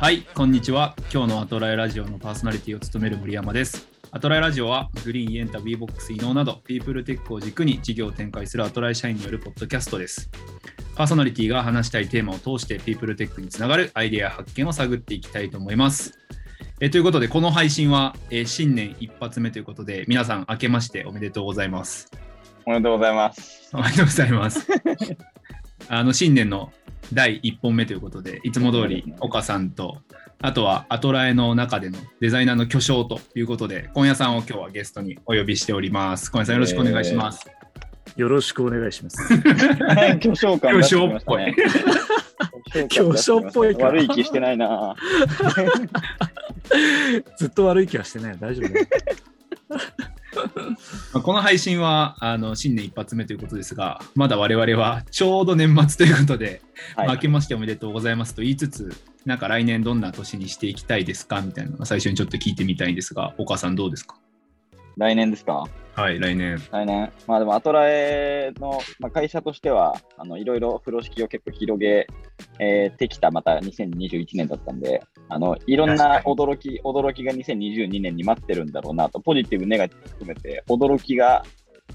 はい、こんにちは。今日のアトラエラジオのパーソナリティを務める森山です。アトラエラジオは Green、Yenta、Wevox、inow など、ピープルテックを軸に事業を展開するアトラエ社員によるポッドキャストです。パーソナリティが話したいテーマを通して、ピープルテックにつながるアイデアや発見を探っていきたいと思います。えーということで、この配信は、えー新年一発目ということで、皆さん、明けましておめでとうございます。おめでとうございます。おめでとうございます。あの新年の第1本目ということで、いつも通り岡さんと、あとはアトラエの中でのデザイナーの巨匠ということで、今夜さんを今日はゲストにお呼びしております。今夜さんよろしくお願いします。よろしくお願いします。巨匠感出してきましたね。巨匠っぽいか悪い気してないな。ずっと悪い気はしてない。大丈夫。まあこの配信はあの新年一発目ということですが、まだ我々はちょうど年末ということで、はい。まあ明けましておめでとうございますと言いつつ、なんか来年どんな年にしていきたいですかみたいなのが最初にちょっと聞いてみたいんですが、岡さんどうですか？来年ですか？はい、来年。来年。まあでも、アトラエの、まあ、会社としては、あのいろいろ風呂敷を結構広げ、えーてきたまた2021年だったんで、あのいろんな驚き、驚きが2022年に待ってるんだろうなと、ポジティブ、ネガティブ含めて、驚きが、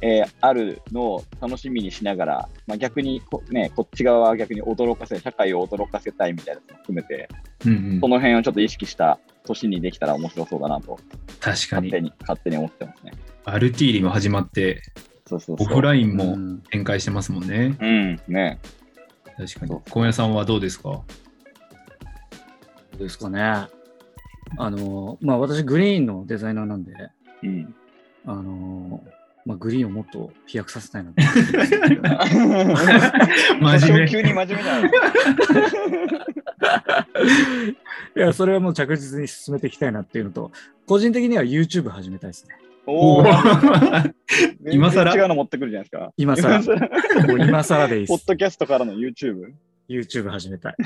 えーあるのを楽しみにしながら、まあ、逆にこ,、ね、こっち側は逆に驚かせ、社会を驚かせたいみたいなのも含めて、うんうんその辺をちょっと意識した年にできたら面白そうだなと、確かに勝手。に、勝手に思ってますね。アルティーリも始まって、そうそうそう。オフラインもうん展開してますもんね。うん、ね。確かに。小屋さんはどうですか？どうですかね。あの、まあ私、グリーンのデザイナーなんで、うん。あの、まあグリーンをもっと飛躍させたいな 真面目急に真面目だよ。いや、それはもう着実に進めていきたいなっていうのと、個人的には YouTube 始めたいですね。おお。今更？違うの持ってくるじゃないですか。今更更。もう今更でいいです。ポッドキャストからの YouTube。YouTube 始めたい。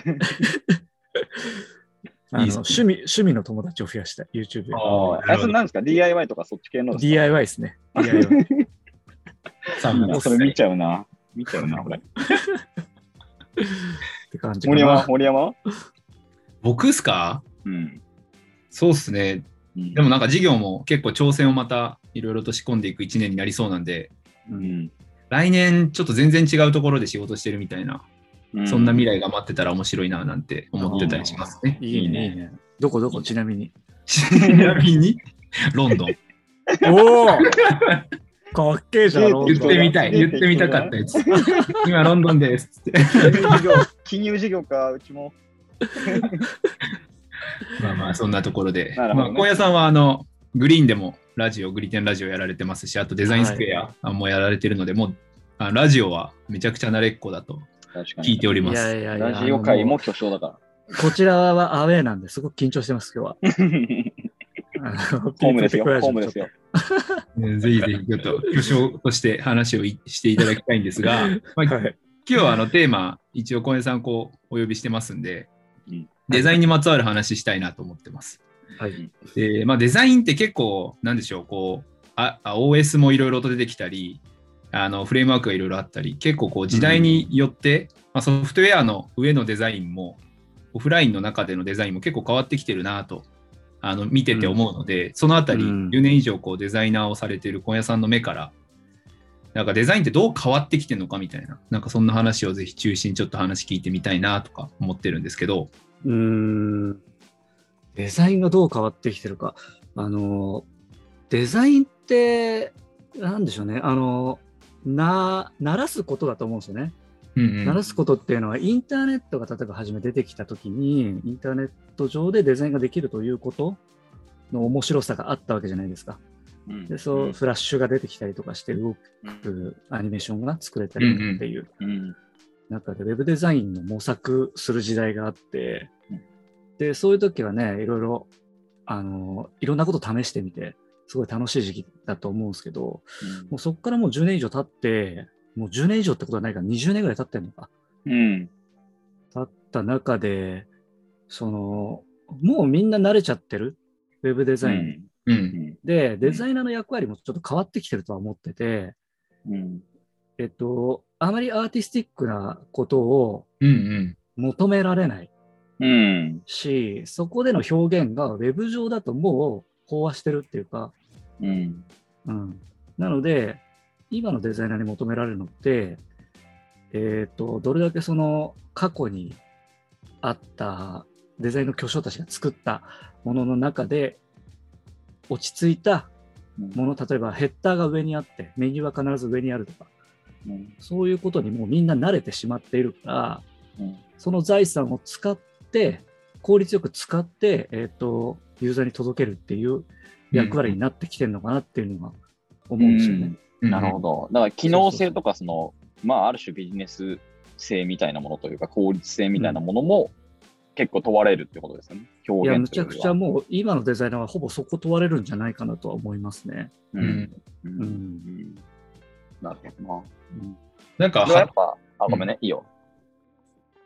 あのね趣味趣味の友達を増やしたい。YouTube で。ああ、それなんですか ?DIY とかそっち系の DIY ですね。DIY。それ見ゃちゃうな。見ちゃうな、これ。って感じか森山？な。森山？僕っすか？うん。そうっすね。うん。でもなんか事業も結構挑戦をまたいろいろと仕込んでいく1年になりそうなんで、うん。来年ちょっと全然違うところで仕事してるみたいな、うん。そんな未来が待ってたら面白いななんて思ってたりしますね、いいね。いいね。どこどこ？ちなみに。ちなみに、ロンドン。おおかっけえじゃん、言ってみたい。言ってみたかったやつ。今、ロンドンです。つって。金融事業、金融事業か、うちも。まあまあ、そんなところで。ねまあ、小屋さんは、あの、グリーンでもラジオ、グリテンラジオやられてますし、あとデザインスクエアもやられてるので、もう、あラジオはめちゃくちゃ慣れっこだと。聞いております。いやいやいや。ラジオ界も巨匠だかこちらはアウェーなんですごく緊張してます、今日は。ら。あのホームですよ。ホームですよ。ねぜひぜひ、ちょっと巨匠として話をい していただきたいんですが、まあ、今はい日はあのテーマ、一応小屋さんこうお呼びしてますんでうん、デザインにまつわる話したいなと思ってます。はい。で、まあ、デザインって結構、なんでしょう、こう、ああ OS もいろいろと出てきたり、あのフレームワークがいろいろあったり、結構こう時代によって、まあ、ソフトウェアの上のデザインも、オフラインの中でのデザインも結構変わってきてるなと、あの見てて思うので、そのあたり、うん10年以上こうデザイナーをされている小屋さんの目から、なんかデザインってどう変わってきてるのかみたいな、なんかそんな話をぜひ中心にちょっと話聞いてみたいなとか思ってるんですけど、うーん。デザインがどう変わってきてるか。あの、デザインって、なんでしょうね。あの、な、鳴らすことだと思うんですよね。鳴らすことっていうのは、インターネットが例えば初め出てきたときに、インターネット上でデザインができるということの面白さがあったわけじゃないですか。うん。で、そう、フラッシュが出てきたりとかして動くアニメーションが作れたりっていう。うん。中で、ウェブデザインの模索する時代があってうん、で、そういう時はね、いろいろ、あの、いろんなこと試してみて、すごい楽しい時期だと思うんですけど、もうそこからもう10年以上経って、もう10年以上ってことはないから20年ぐらい経ってんのか。うん。経った中で、その、もうみんな慣れちゃってる、ウェブデザイン。うんうんで、デザイナーの役割もちょっと変わってきてるとは思ってて、うん。えっと、あまりアーティスティックなことを求められない。うん。し、そこでの表現がウェブ上だともう飽和してるっていうか、うん。うん。なので、今のデザイナーに求められるのって、えっ、と、どれだけその過去にあったデザインの巨匠たちが作ったものの中で、落ち着いたもの、例えばヘッダーが上にあって、メニューは必ず上にあるとか、うん。そういうことにもうみんな慣れてしまっているから、うんその財産を使って、効率よく使って、えっ、と、ユーザーに届けるっていう役割になってきてるのかなっていうのが思うんですよね。なるほど。だから機能性とか、その、まあ、ある種ビジネス性みたいなものというか、効率性みたいなものも結構問われるってことですよね。いや、表現むちゃくちゃもう今のデザイナーはほぼそこ問われるんじゃないかなとは思いますね。う。うんん。う。うんん。なるほどな。なんかはそれはやっぱ、あ、ごめんね、いいよ。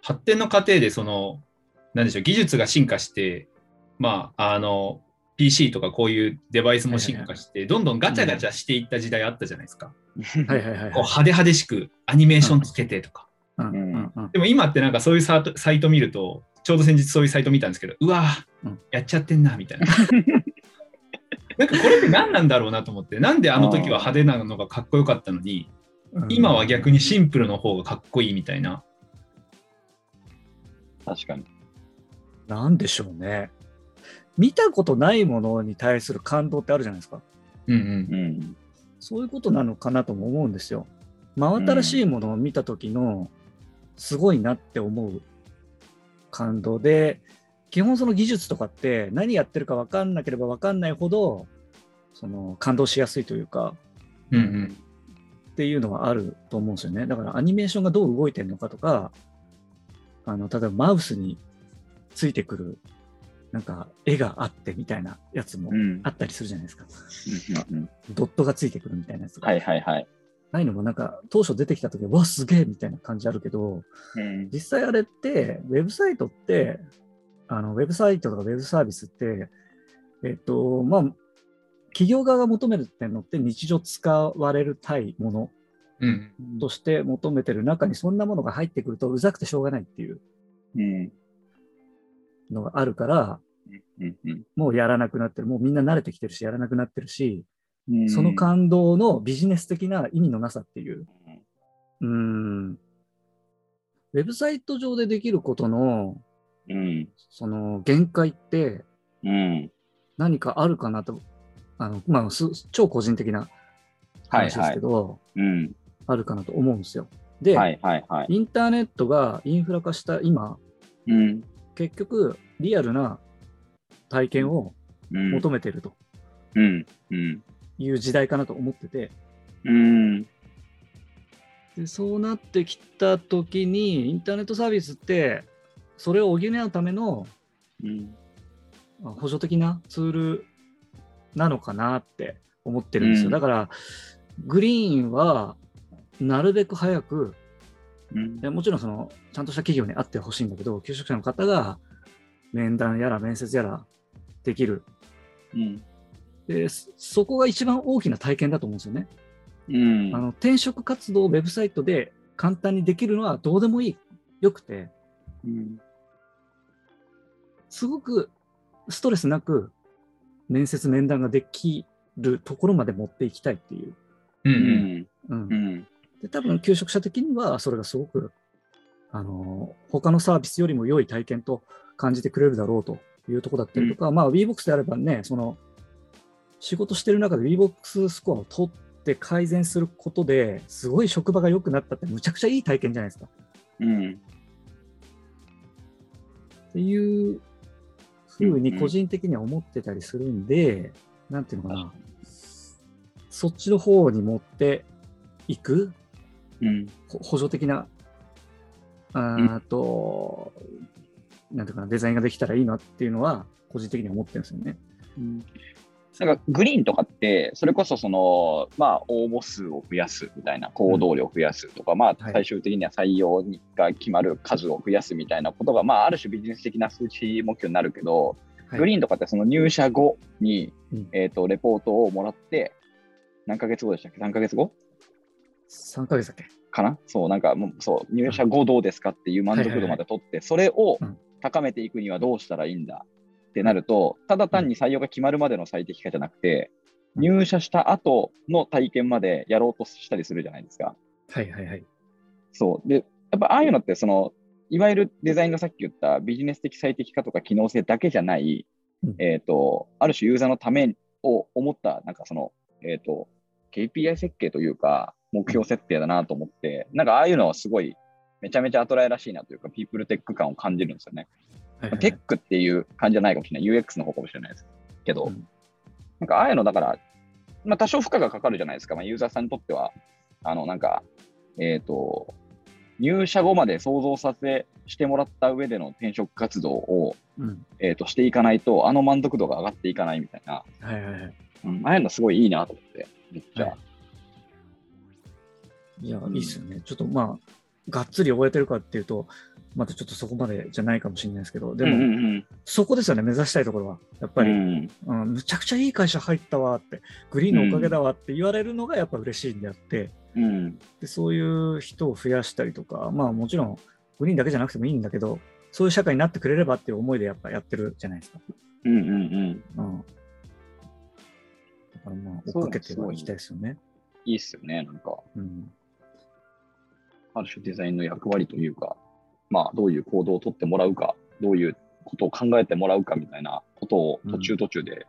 発展の過程でその、なんでしょう、技術が進化して、まあ、あの、PC とかこういうデバイスも進化して、どんどんガチャガチャしていった時代あったじゃないですか。はいはいはいはい。こう派手派手しくアニメーションつけてとか。うんうんうんでも今ってなんかそういうサイトサイト見ると、ちょうど先日そういうサイト見たんですけど、うわーうんやっちゃってんな、みたいな。なんかこれって何なんだろうなと思って、なんであの時は派手なのがかっこよかったのに、うん今は逆にシンプルの方がかっこいいみたいな。確かに。なんでしょうね。見たことないものに対する感動ってあるじゃないですか。うんうん。そういうことなのかなとも思うんですよ。真新しいものを見た時のすごいなって思う感動で、基本その技術とかって何やってるか分かんなければ分かんないほど、その感動しやすいというか、うん。うんっていうのはあると思うんですよね。だからアニメーションがどう動いてるのかとか、あの、例えばマウスについてくる、なんか絵があってみたいなやつもうん。あったりするじゃないですか。うんうんドットがついてくるみたいなやつが。はいはいはい。ああいうのもなんか当初出てきた時は、わ、すげえみたいな感じあるけど、うん。実際あれって、ウェブサイトって、あのウェブサイトとかウェブサービスって、えっと、まあ、企業側が求めるってのって日常使われるたいものうん。として求めてる中にそんなものが入ってくるとうざくてしょうがないっていううん。のがあるから、もうやらなくなってる。もうみんな慣れてきてるし、やらなくなってるし、うん。その感動のビジネス的な意味のなさっていう。うーん。ウェブサイト上でできることの、うん。その限界ってうん。何かあるかなと、あの、まあ、す超個人的な話ですけど、うん。あるかなと思うんですよ。で、はいはいはい。インターネットがインフラ化した今、うん。結局、リアルな体験をうん。求めてると。いう時代かなと思ってて、うん。でそうなってきたときに、インターネットサービスって、それを補うための補助的なツールなのかなって思ってるんですよ。うんだから、グリーンはなるべく早く、うんでもちろんその、ちゃんとした企業に会ってほしいんだけど、求職者の方が面談やら面接やらできる。うん。でそそこが一番大きな体験だと思うんですよね。うん。あの転職活動をウェブサイトで簡単にできるのはどうでもいい、よくて、うん。すごくストレスなく面接、面談ができるところまで持っていきたいっていう。う。うんん。うんうん。で多分、求職者的にはそれがすごく、あの他のサービスよりも良い体験と感じてくれるだろうというところだったりとか、まあ、WeBox であればね、その仕事してる中で WeBox スコアを取って改善することですごい職場が良くなったってむちゃくちゃいい体験じゃないですか。うん。っていうふうに個人的には思ってたりするんで、なんていうのかな、そっちの方に持っていくうん。ほ補助的な、あーと、なんていうかな、デザインができたらいいなっていうのは、個人的には思ってるんですよね。なんかグリーンとかって、それこそその、まあ、応募数を増やすみたいな、行動量を増やすとか、まあ、はい。最終的には採用にが決まる数を増やすみたいなことが、まあ、ある種ビジネス的な数値目標になるけど、はい。グリーンとかってその入社後に、うん。えっ、と、レポートをもらって、何ヶ月後でしたっけ ?3 ヶ月後？3ヶ月だっけ？かな？そう、なんかもう、そう、入社後どうですかっていう満足度まで取って、それをうん。高めていくにはどうしたらいいんだってなると、ただ単に採用が決まるまでの最適化じゃなくて、入社した後の体験までやろうとしたりするじゃないですか。はいはいはい。そう。で、やっぱああいうのって、その、いわゆるデザインがさっき言ったビジネス的最適化とか機能性だけじゃない、うん。えっ、と、ある種ユーザーのためを思った、なんかその、えっ、と、KPI 設計というか、目標設定だなと思って、なんかああいうのはすごい、めちゃめちゃアトライらしいなというか、ピープルテック感を感じるんですよね。はいはいテックっていう感じじゃないかもしれない。UX の方かもしれないですけど、うんなんかああいうのだから、まあ多少負荷がかかるじゃないですか。まあユーザーさんにとっては、あの、なんか、えっ、と、入社後まで想像させしてもらった上での転職活動を、うん。えー、としていかないと、あの満足度が上がっていかないみたいな、はいはいはい。うん、ああいうのすごいいいなと思って、めっちゃ。はいいや、うんいいっすよね。ちょっとまあ、がっつり終えてるかっていうと、またちょっとそこまでじゃないかもしれないですけど、でも、うんうんそこですよね、目指したいところは。やっうん、ぱり、うんうんむちゃくちゃいい会社入ったわって、グリーンのおかげだわって言われるのがやっぱ嬉しいんであって、うんでそういう人を増やしたりとか、まあもちろんグリーンだけじゃなくてもいいんだけど、そういう社会になってくれればっていう思いでやっぱやってるじゃないですか。うんうんうんうん。だからまあ追っかけてはいきたいですよね。いいっすよね、なんか。うん。ある種デザインの役割というか、まあ、どういう行動をとってもらうか、どういうことを考えてもらうかみたいなことを途中途中で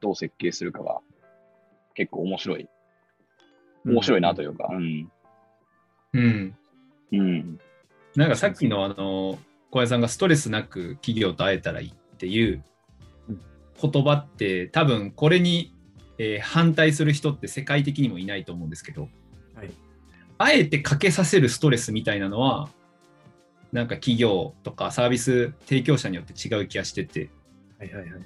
どう設計するかが結構面白い。面白いなというか。うん。うん。うん。なんかさっきのあの小林さんがストレスなく企業と会えたらいいっていううん言葉って多分これに、えー反対する人って世界的にもいないと思うんですけどはい。あえてかけさせるストレスみたいなのはなんか企業とかサービス提供者によって違う気がしててはいはいはい。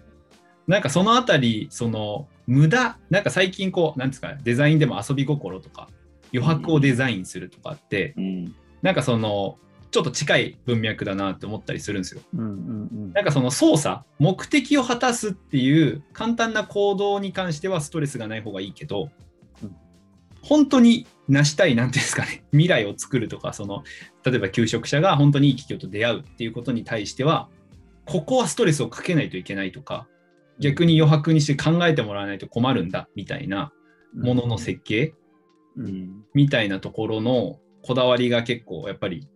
なんかそのあたりその無駄なんか最近こうなんですかデザインでも遊び心とか余白をデザインするとかって、うん。なんかそのちょっと近い文脈だなって思ったりするんですよ。うんうんうん。なんかその操作、目的を果たすっていう簡単な行動に関してはストレスがない方がいいけど、うん本当に成したい、なんていうんですかね、未来を作るとか、その例えば求職者が本当にいい企業と出会うっていうことに対しては、ここはストレスをかけないといけないとか、逆に余白にして考えてもらわないと困るんだみたいなものの設計う。うん。ん。みたいなところのこだわりが結構やっぱり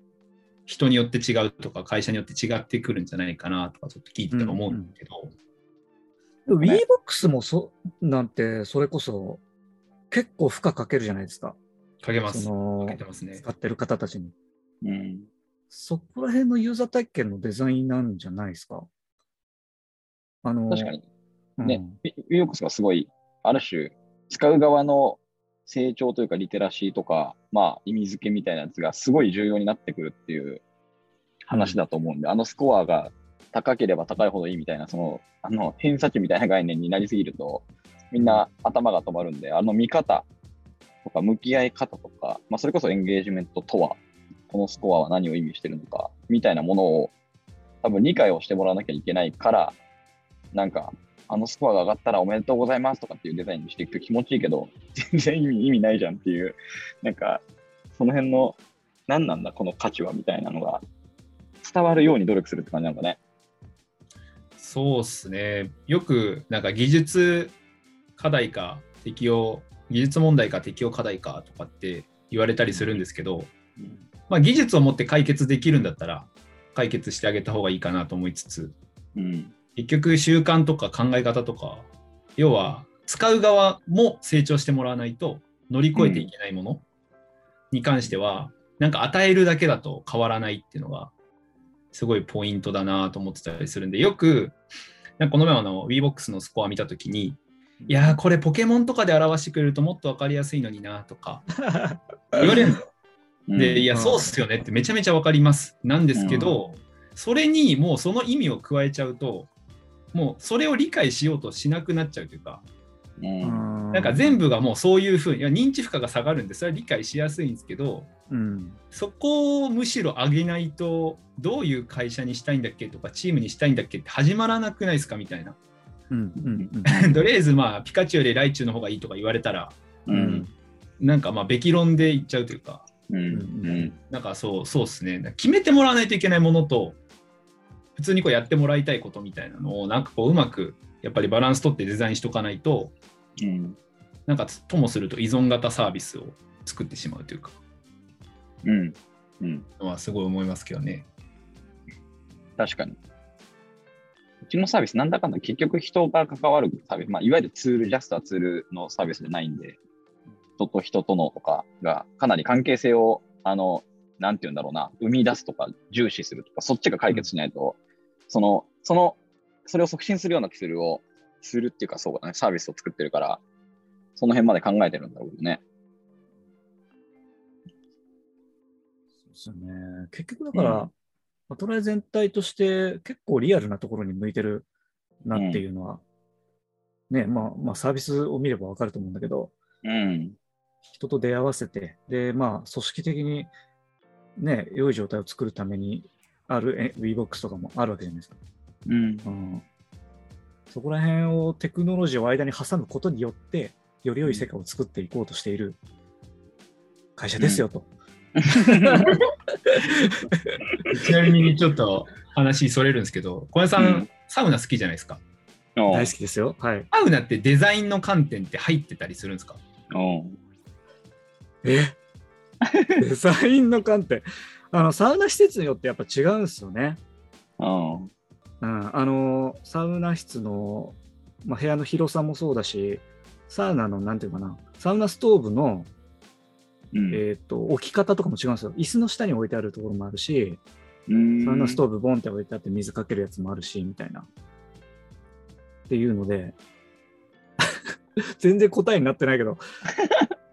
人によって違うとか会社によって違ってくるんじゃないかなとかちょっと聞いてて思うんだけど、でも WeBox もそなんて、それこそ結構負荷かけるじゃないですか。かけます。かけてますね。使ってる方たちに。うん。そこら辺のユーザー体験のデザインなんじゃないですか？あの確かに。うんねウィオックスがすごい、ある種、使う側の成長というか、リテラシーとか、まあ、意味付けみたいなやつがすごい重要になってくるっていう話だと思うんで、あのスコアが高ければ高いほどいいみたいな、その、あの、偏差値みたいな概念になりすぎると、みんな頭が止まるんで、あの見方とか、向き合い方とか、まあ、それこそエンゲージメントとは、このスコアは何を意味してるのか、みたいなものを、多分理解をしてもらわなきゃいけないから、なんか、あのスコアが上がったらおめでとうございますとかっていうデザインにしていくと気持ちいいけど、全然意味意味ないじゃんっていう、なんか、その辺の、何なんだ、この価値はみたいなのが、伝わるように努力するって感じなんかね。そうっすね。よくなんか技術課題か適用、技術問題か適用課題かとかって言われたりするんですけど、まあ、技術を持って解決できるんだったら解決してあげた方がいいかなと思いつつ、うん。結局習慣とか考え方とか要は使う側も成長してもらわないと乗り越えていけないものに関しては、なんか与えるだけだと変わらないっていうのがすごいポイントだなと思ってたりするんでよくこの前あの WeBox のスコア見た時にいやーこれポケモンとかで表してくれるともっと分かりやすいのになとか 言われるんでいや、うんそうっすよねってめちゃめちゃわかります。なんですけど、それにもうその意味を加えちゃうと、もうそれを理解しようとしなくなっちゃうというか、うん。なんか全部がもうそういうふうに、いや認知負荷が下がるんで、それは理解しやすいんですけど、うん。そこをむしろ上げないと、どういう会社にしたいんだっけとか、チームにしたいんだっけって始まらなくないですかみたいな。うん。うん。とりあえず、まあ、ピカチュウよりライチュウの方がいいとか言われたら、う。うんなんかまあ、べき論で言っちゃうというか、うん。うん。なんかそう、そうですね。決めてもらわないといけないものと、普通にこうやってもらいたいことみたいなのをなんかこううまくやっぱりバランス取ってデザインしとかないとうん。なんかともすると依存型サービスを作ってしまうというかうん。うん。のはすごい思いますけどね。確かに。うちのサービス、なんだかんだ結局人が関わるサービス、まあ、いわゆるツール、ジャストはツールのサービスじゃないんで、人と人とのとかがかなり関係性を、あの、なんて言うんだろうな、生み出すとか重視するとか、そっちが解決しないと、その、その、それを促進するようなツールを、ツールっていうかそうだね、サービスを作ってるから、その辺まで考えてるんだろうね。そうですよね。結局だから、アトライ全体として結構リアルなところに向いてるなっていうのは、ね、まあ、まあサービスを見ればわかると思うんだけど、うん。人と出会わせて、で、まあ、組織的にね、良い状態を作るためにあるえ VBOX とかもあるわけじゃないですか。うん。うん。そこら辺をテクノロジーを間に挟むことによって、より良い世界を作っていこうとしている会社ですよと。ちなみにちょっと話それるんですけど小林さん、うんサウナ好きじゃないですか？大好きですよ。はい。サウナってデザインの観点って入ってたりするんですか？うん。え？デザインの観点？あの、サウナ施設によってやっぱ違うんですよね。うん。うん。あの、サウナ室の、まあ、部屋の広さもそうだし、サウナの、なんていうかな、サウナストーブの、うん。えっ、と、置き方とかも違うんですよ。椅子の下に置いてあるところもあるし、うんサウナストーブボンって置いてあって水かけるやつもあるし、みたいな。っていうので、全然答えになってないけど、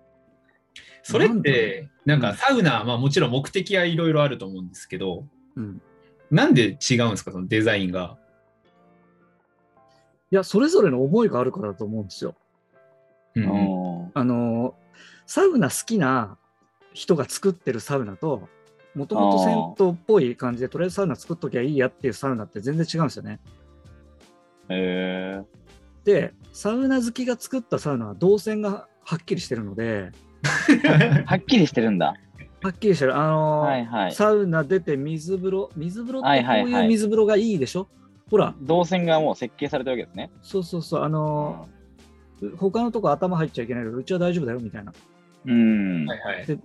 それってなんかサウナ、まあ、もちろん目的はいろいろあると思うんですけどうん。なんで違うんですか？そのデザインが。いや、それぞれの思いがあるからだと思うんですよ。うんうんあの、サウナ好きな人が作ってるサウナと、もともと銭湯っぽい感じで、とりあえずサウナ作っときゃいいやっていうサウナって全然違うんですよね。へえ。で、サウナ好きが作ったサウナは動線がはっきりしてるので、はっきりしてるんだ。はっきりしてる。あの、はいはい。サウナ出て水風呂、水風呂ってこうはいはいはいいう水風呂がいいでしょ、ほら、動線がもう設計されてるわけですね。そうそうそう、あの、他のとこ頭入っちゃいけないけど、うちは大丈夫だよみたいな。うん。はいはいで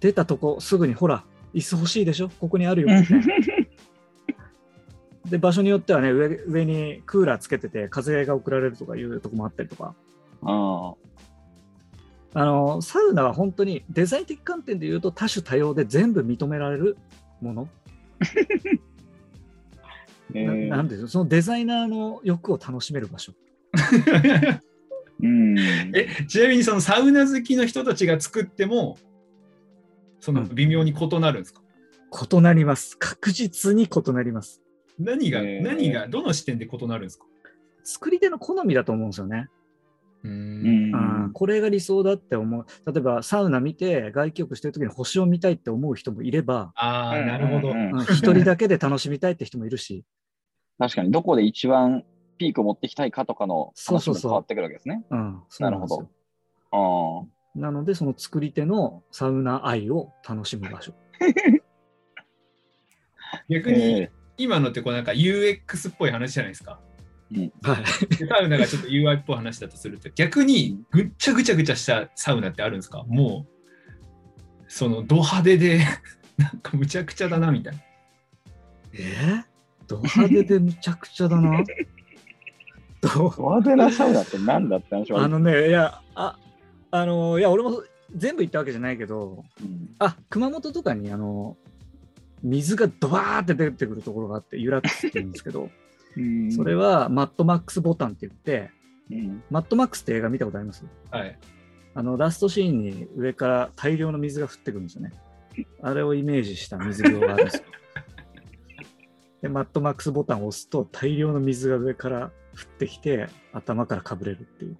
出たとこすぐにほら、椅子欲しいでしょ？ここにあるよみたいな。で、場所によってはね上、上にクーラーつけてて風が送られるとかいうとこもあったりとか。ああの、サウナは本当にデザイン的観点で言うと多種多様で全部認められるもの。えななんでしょう？そのデザイナーの欲を楽しめる場所。うん。えちなみにそのサウナ好きの人たちが作ってもその微妙に異なるんですか、異なります。確実に異なります。何が、何がどの視点で異なるんですか？作り手の好みだと思うんですよね。ううんこれが理想だって思う。例えばサウナ見て外気浴してる時に星を見たいって思う人もいれば、ああなるほど、うんうんうんうん一人だけで楽しみたいって人もいるし、確かに、どこで一番ピークを持ってきたいかとかのそうそうそう。話も変わってくるわけですね。うん、そうなんですよ。なるほあなので、その作り手のサウナ愛を楽しむ場所。逆に今のってこうなんか UX っぽい話じゃないですか。はい。でサウナがちょっと UI っぽい話だとすると逆にぐっちゃぐちゃぐちゃしたサウナってあるんですか？もうそのド派手で なんかむちゃくちゃだなみたいな。えー、ド派手でむちゃくちゃだな？どうド派手なサウナって何だって話は。あのね、いや、あ、あの、いや、俺も全部行ったわけじゃないけど、うん。あ、熊本とかに、あの、水がドバーって出てくるところがあって、ユラックスって言うんですけど、うん。それはマットマックスボタンって言って、うん。マットマックスって映画見たことあります？はい。あの、ラストシーンに上から大量の水が降ってくるんですよね。あれをイメージした水風呂があるんですよ。で、マットマックスボタンを押すと大量の水が上から降ってきて、頭からかぶれるっていう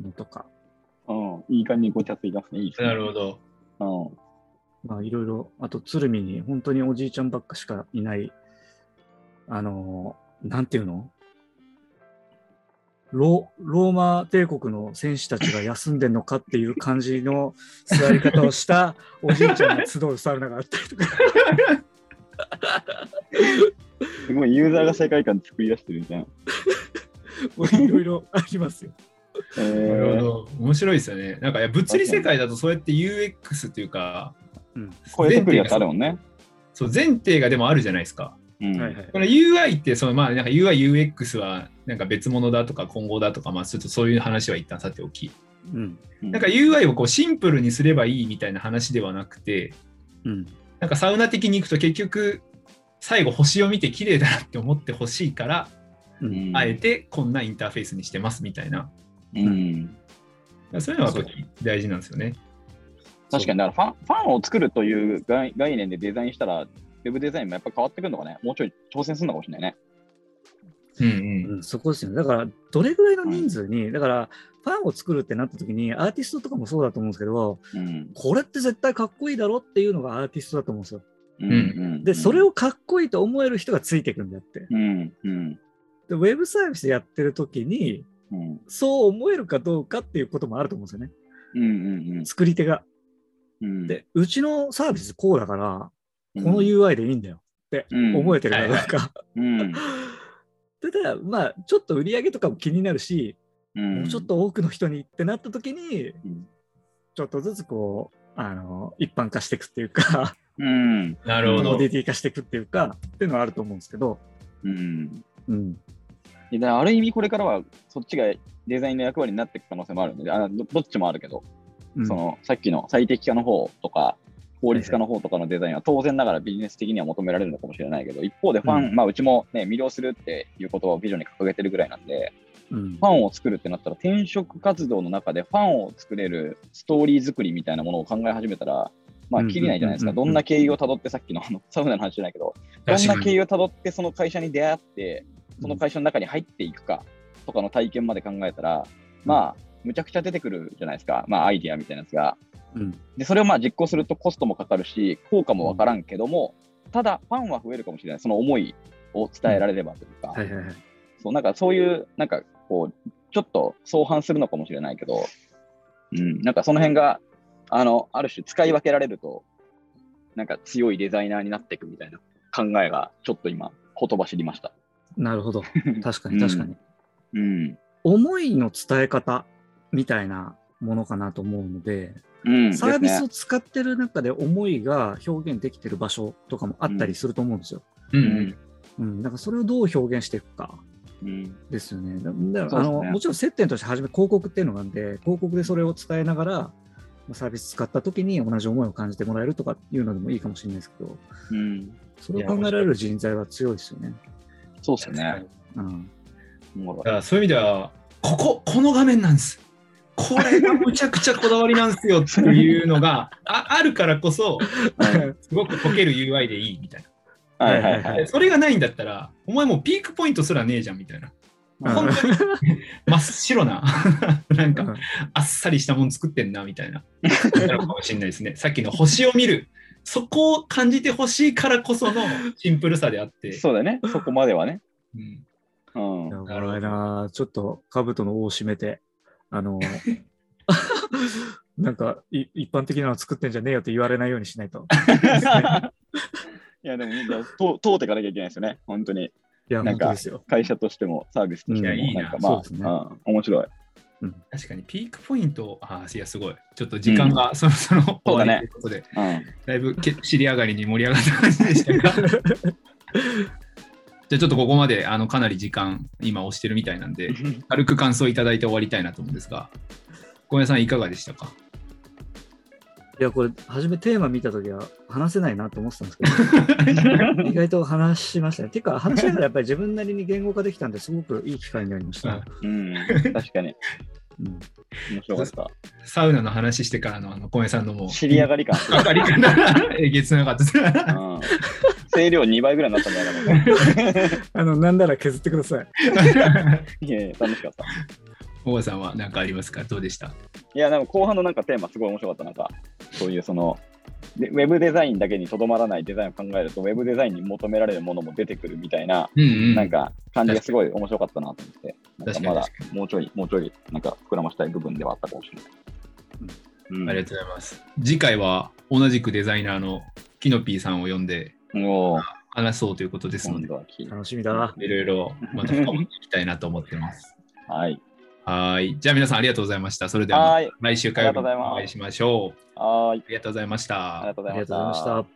のとか。うんいい感じにごちゃついてますね。いいですね。なるほどど。まあいろいろ、あと鶴見に本当におじいちゃんばっかしかいない、あのーなんていうの？ロローマ帝国の戦士たちが休んでんのかっていう感じの座り方をしたおじいちゃんが集うサウナがあったりとか。すごいユーザーが世界観作り出してるじゃん。もういろいろありますよ。えなるー、ほど。面白いですよね。なんかいや物理世界だとそうやって UX っていうか、うん。声作りやつあるもんね。そう前提がでもあるじゃないですか。うんはいはい。この UI ってそのまあなんか UI、UX はなんか別物だとか今後だとか、まあちょっとそういう話は一旦さておき。うん。なんか UI をこうシンプルにすればいいみたいな話ではなくて、うん。なんかサウナ的に行くと結局最後星を見て綺麗だなって思ってほしいから、う。うんんあえてこんなインターフェースにしてますみたいな。うんそういうのはやっぱり大事なんですよね。確かに、だからファンファンを作るという概概念でデザインしたら、ウェブデザインもやっぱ変わってくるのかね。もうちょい挑戦するのかもしれないね。うんうんうん、そこですよね。だから、どれぐらいの人数に、だから、ファンを作るってなった時に、アーティストとかもそうだと思うんですけど、うん。これって絶対かっこいいだろっていうのがアーティストだと思うんですよ。うんうんで、それをかっこいいと思える人がついてくんだって。うんうんで、ウェブサービスやってる時に、うんそう思えるかどうかっていうこともあると思うんですよね。うんうん作り手が。うんで、うちのサービスこうだから、うんこの UI でいいんだよってうん思えてるかどうか。うん ただ、まあ、ちょっと売り上げとかも気になるし、うん。もうちょっと多くの人にってなった時に、うん。ちょっとずつこう、あの、一般化していくっていうか、うん。なるほど。コモデ。ィティ化していくっていうか、っていうのはあると思うんですけど、うん。うん。いやだからある意味これからはそっちがデザインの役割になっていく可能性もあるので、あどどっちもあるけど、うん。そのさっきの最適化の方とか、効率化の方とかのデザインは当然ながらビジネス的には求められるのかもしれないけど、一方でファン、うんまあうちもね、魅了するっていうことをビジョンに掲げてるぐらいなんで、うんファンを作るってなったら転職活動の中でファンを作れるストーリー作りみたいなものを考え始めたら、まあ、うんきりないじゃないですか。どんな経緯をたどって、さっきのあのサウナの話じゃないけど、どんな経緯をたどってその会社に出会って、その会社の中に入っていくかとかの体験まで考えたら、まあ、むちゃくちゃ出てくるじゃないですか。まあ、アイディアみたいなやつが。うんで、それをまあ実行するとコストもかかるし、効果もわからんけども、ただ、ファンは増えるかもしれない。その思いを伝えられればというか。はいはいはい。そう、なんかそういう、なんかこう、ちょっと相反するのかもしれないけど、うん、なんかその辺が、あの、ある種使い分けられると、なんか強いデザイナーになっていくみたいな考えが、ちょっと今、言葉知りました。なるほど。確かに確かに。うん。思いの伝え方みたいなものかなと思うので、うん。サービスを使ってる中で思いが表現できてる場所とかもあったりすると思うんですよ。ううんん。うん、だからそれをどう表現していくかうん。ですよね。だだそうですねあのもちろん接点として初め広告っていうのがあるんで、広告でそれを伝えながら、まあサービス使った時に同じ思いを感じてもらえるとかいうのでもいいかもしれないですけど、うん。それを考えられる人材は強いですよね。そうですね。うん、だからそういう意味では、ここ、この画面なんです。これがむちゃくちゃこだわりなんですよっていうのがああるからこそ、すごく解ける UI でいいみたいはいはいははい。それがないんだったら、お前もうピークポイントすらねえじゃんみたいな。うん本当に 真っ白な、なんかうんあっさりしたもん作ってんなみたいな、かもしれないですね。さっきの星を見る、そこを感じてほしいからこそのシンプルさであって。そうだね。そこまではね。うんうん。やばいなちょっと兜の尾を締めて、あの、なんかい一般的なの作ってんじゃねえよって言われないようにしないと。いや、でも、と通っていかなきゃいけないですよね。本当に。いや、なんか本当ですよ。会社としても、サービスとしても、いやいいななんかまあ、ねうん面白い。確かにピークポイント、あいや、すごい。ちょっと時間がそろ そろ終わりということで、うん。だいぶけ 尻上がりに盛り上がった感じでしたが。じゃあちょっとここまであのかなり時間今押してるみたいなんで、軽く感想いただいて終わりたいなと思うんですが、小宮さんいかがでしたか？いや、これ、初めテーマ見たときは話せないなと思ってたんですけど、意外と話しましたね。てか、話しながらやっぱり自分なりに言語化できたんですごくいい機会になりました。うん。確かに。うん面白かった。サウナの話してからのあの小宮さんのもう、知り上がり感。上がりかなえげつなかったです。うん。声量2倍ぐらいになったんじゃないかな。あの、なんなら削ってください。いやいや、楽しかった。小宮さんは何かありますか？どうでした？いや、でも後半のなんかテーマすごい面白かった。なんか、そういうその、でウェブデザインだけにとどまらないデザインを考えると、ウェブデザインに求められるものも出てくるみたいな、うんうん。なんか感じがすごい面白かったなと思って、なんかまだもうちょい、もうちょい、なんか膨らましたい部分ではあったかもしれない。うんありがとうございます。次回は同じくデザイナーのキノピーさんを呼んで、話そうということですので、楽しみだな。いろいろまた深めていきたいなと思ってます。はい。はい。じゃあ皆さんありがとうございました。それでははい。来週火曜日にありがとうございますお会いしましょう。はーい。ありがとうございましたありがとうございました。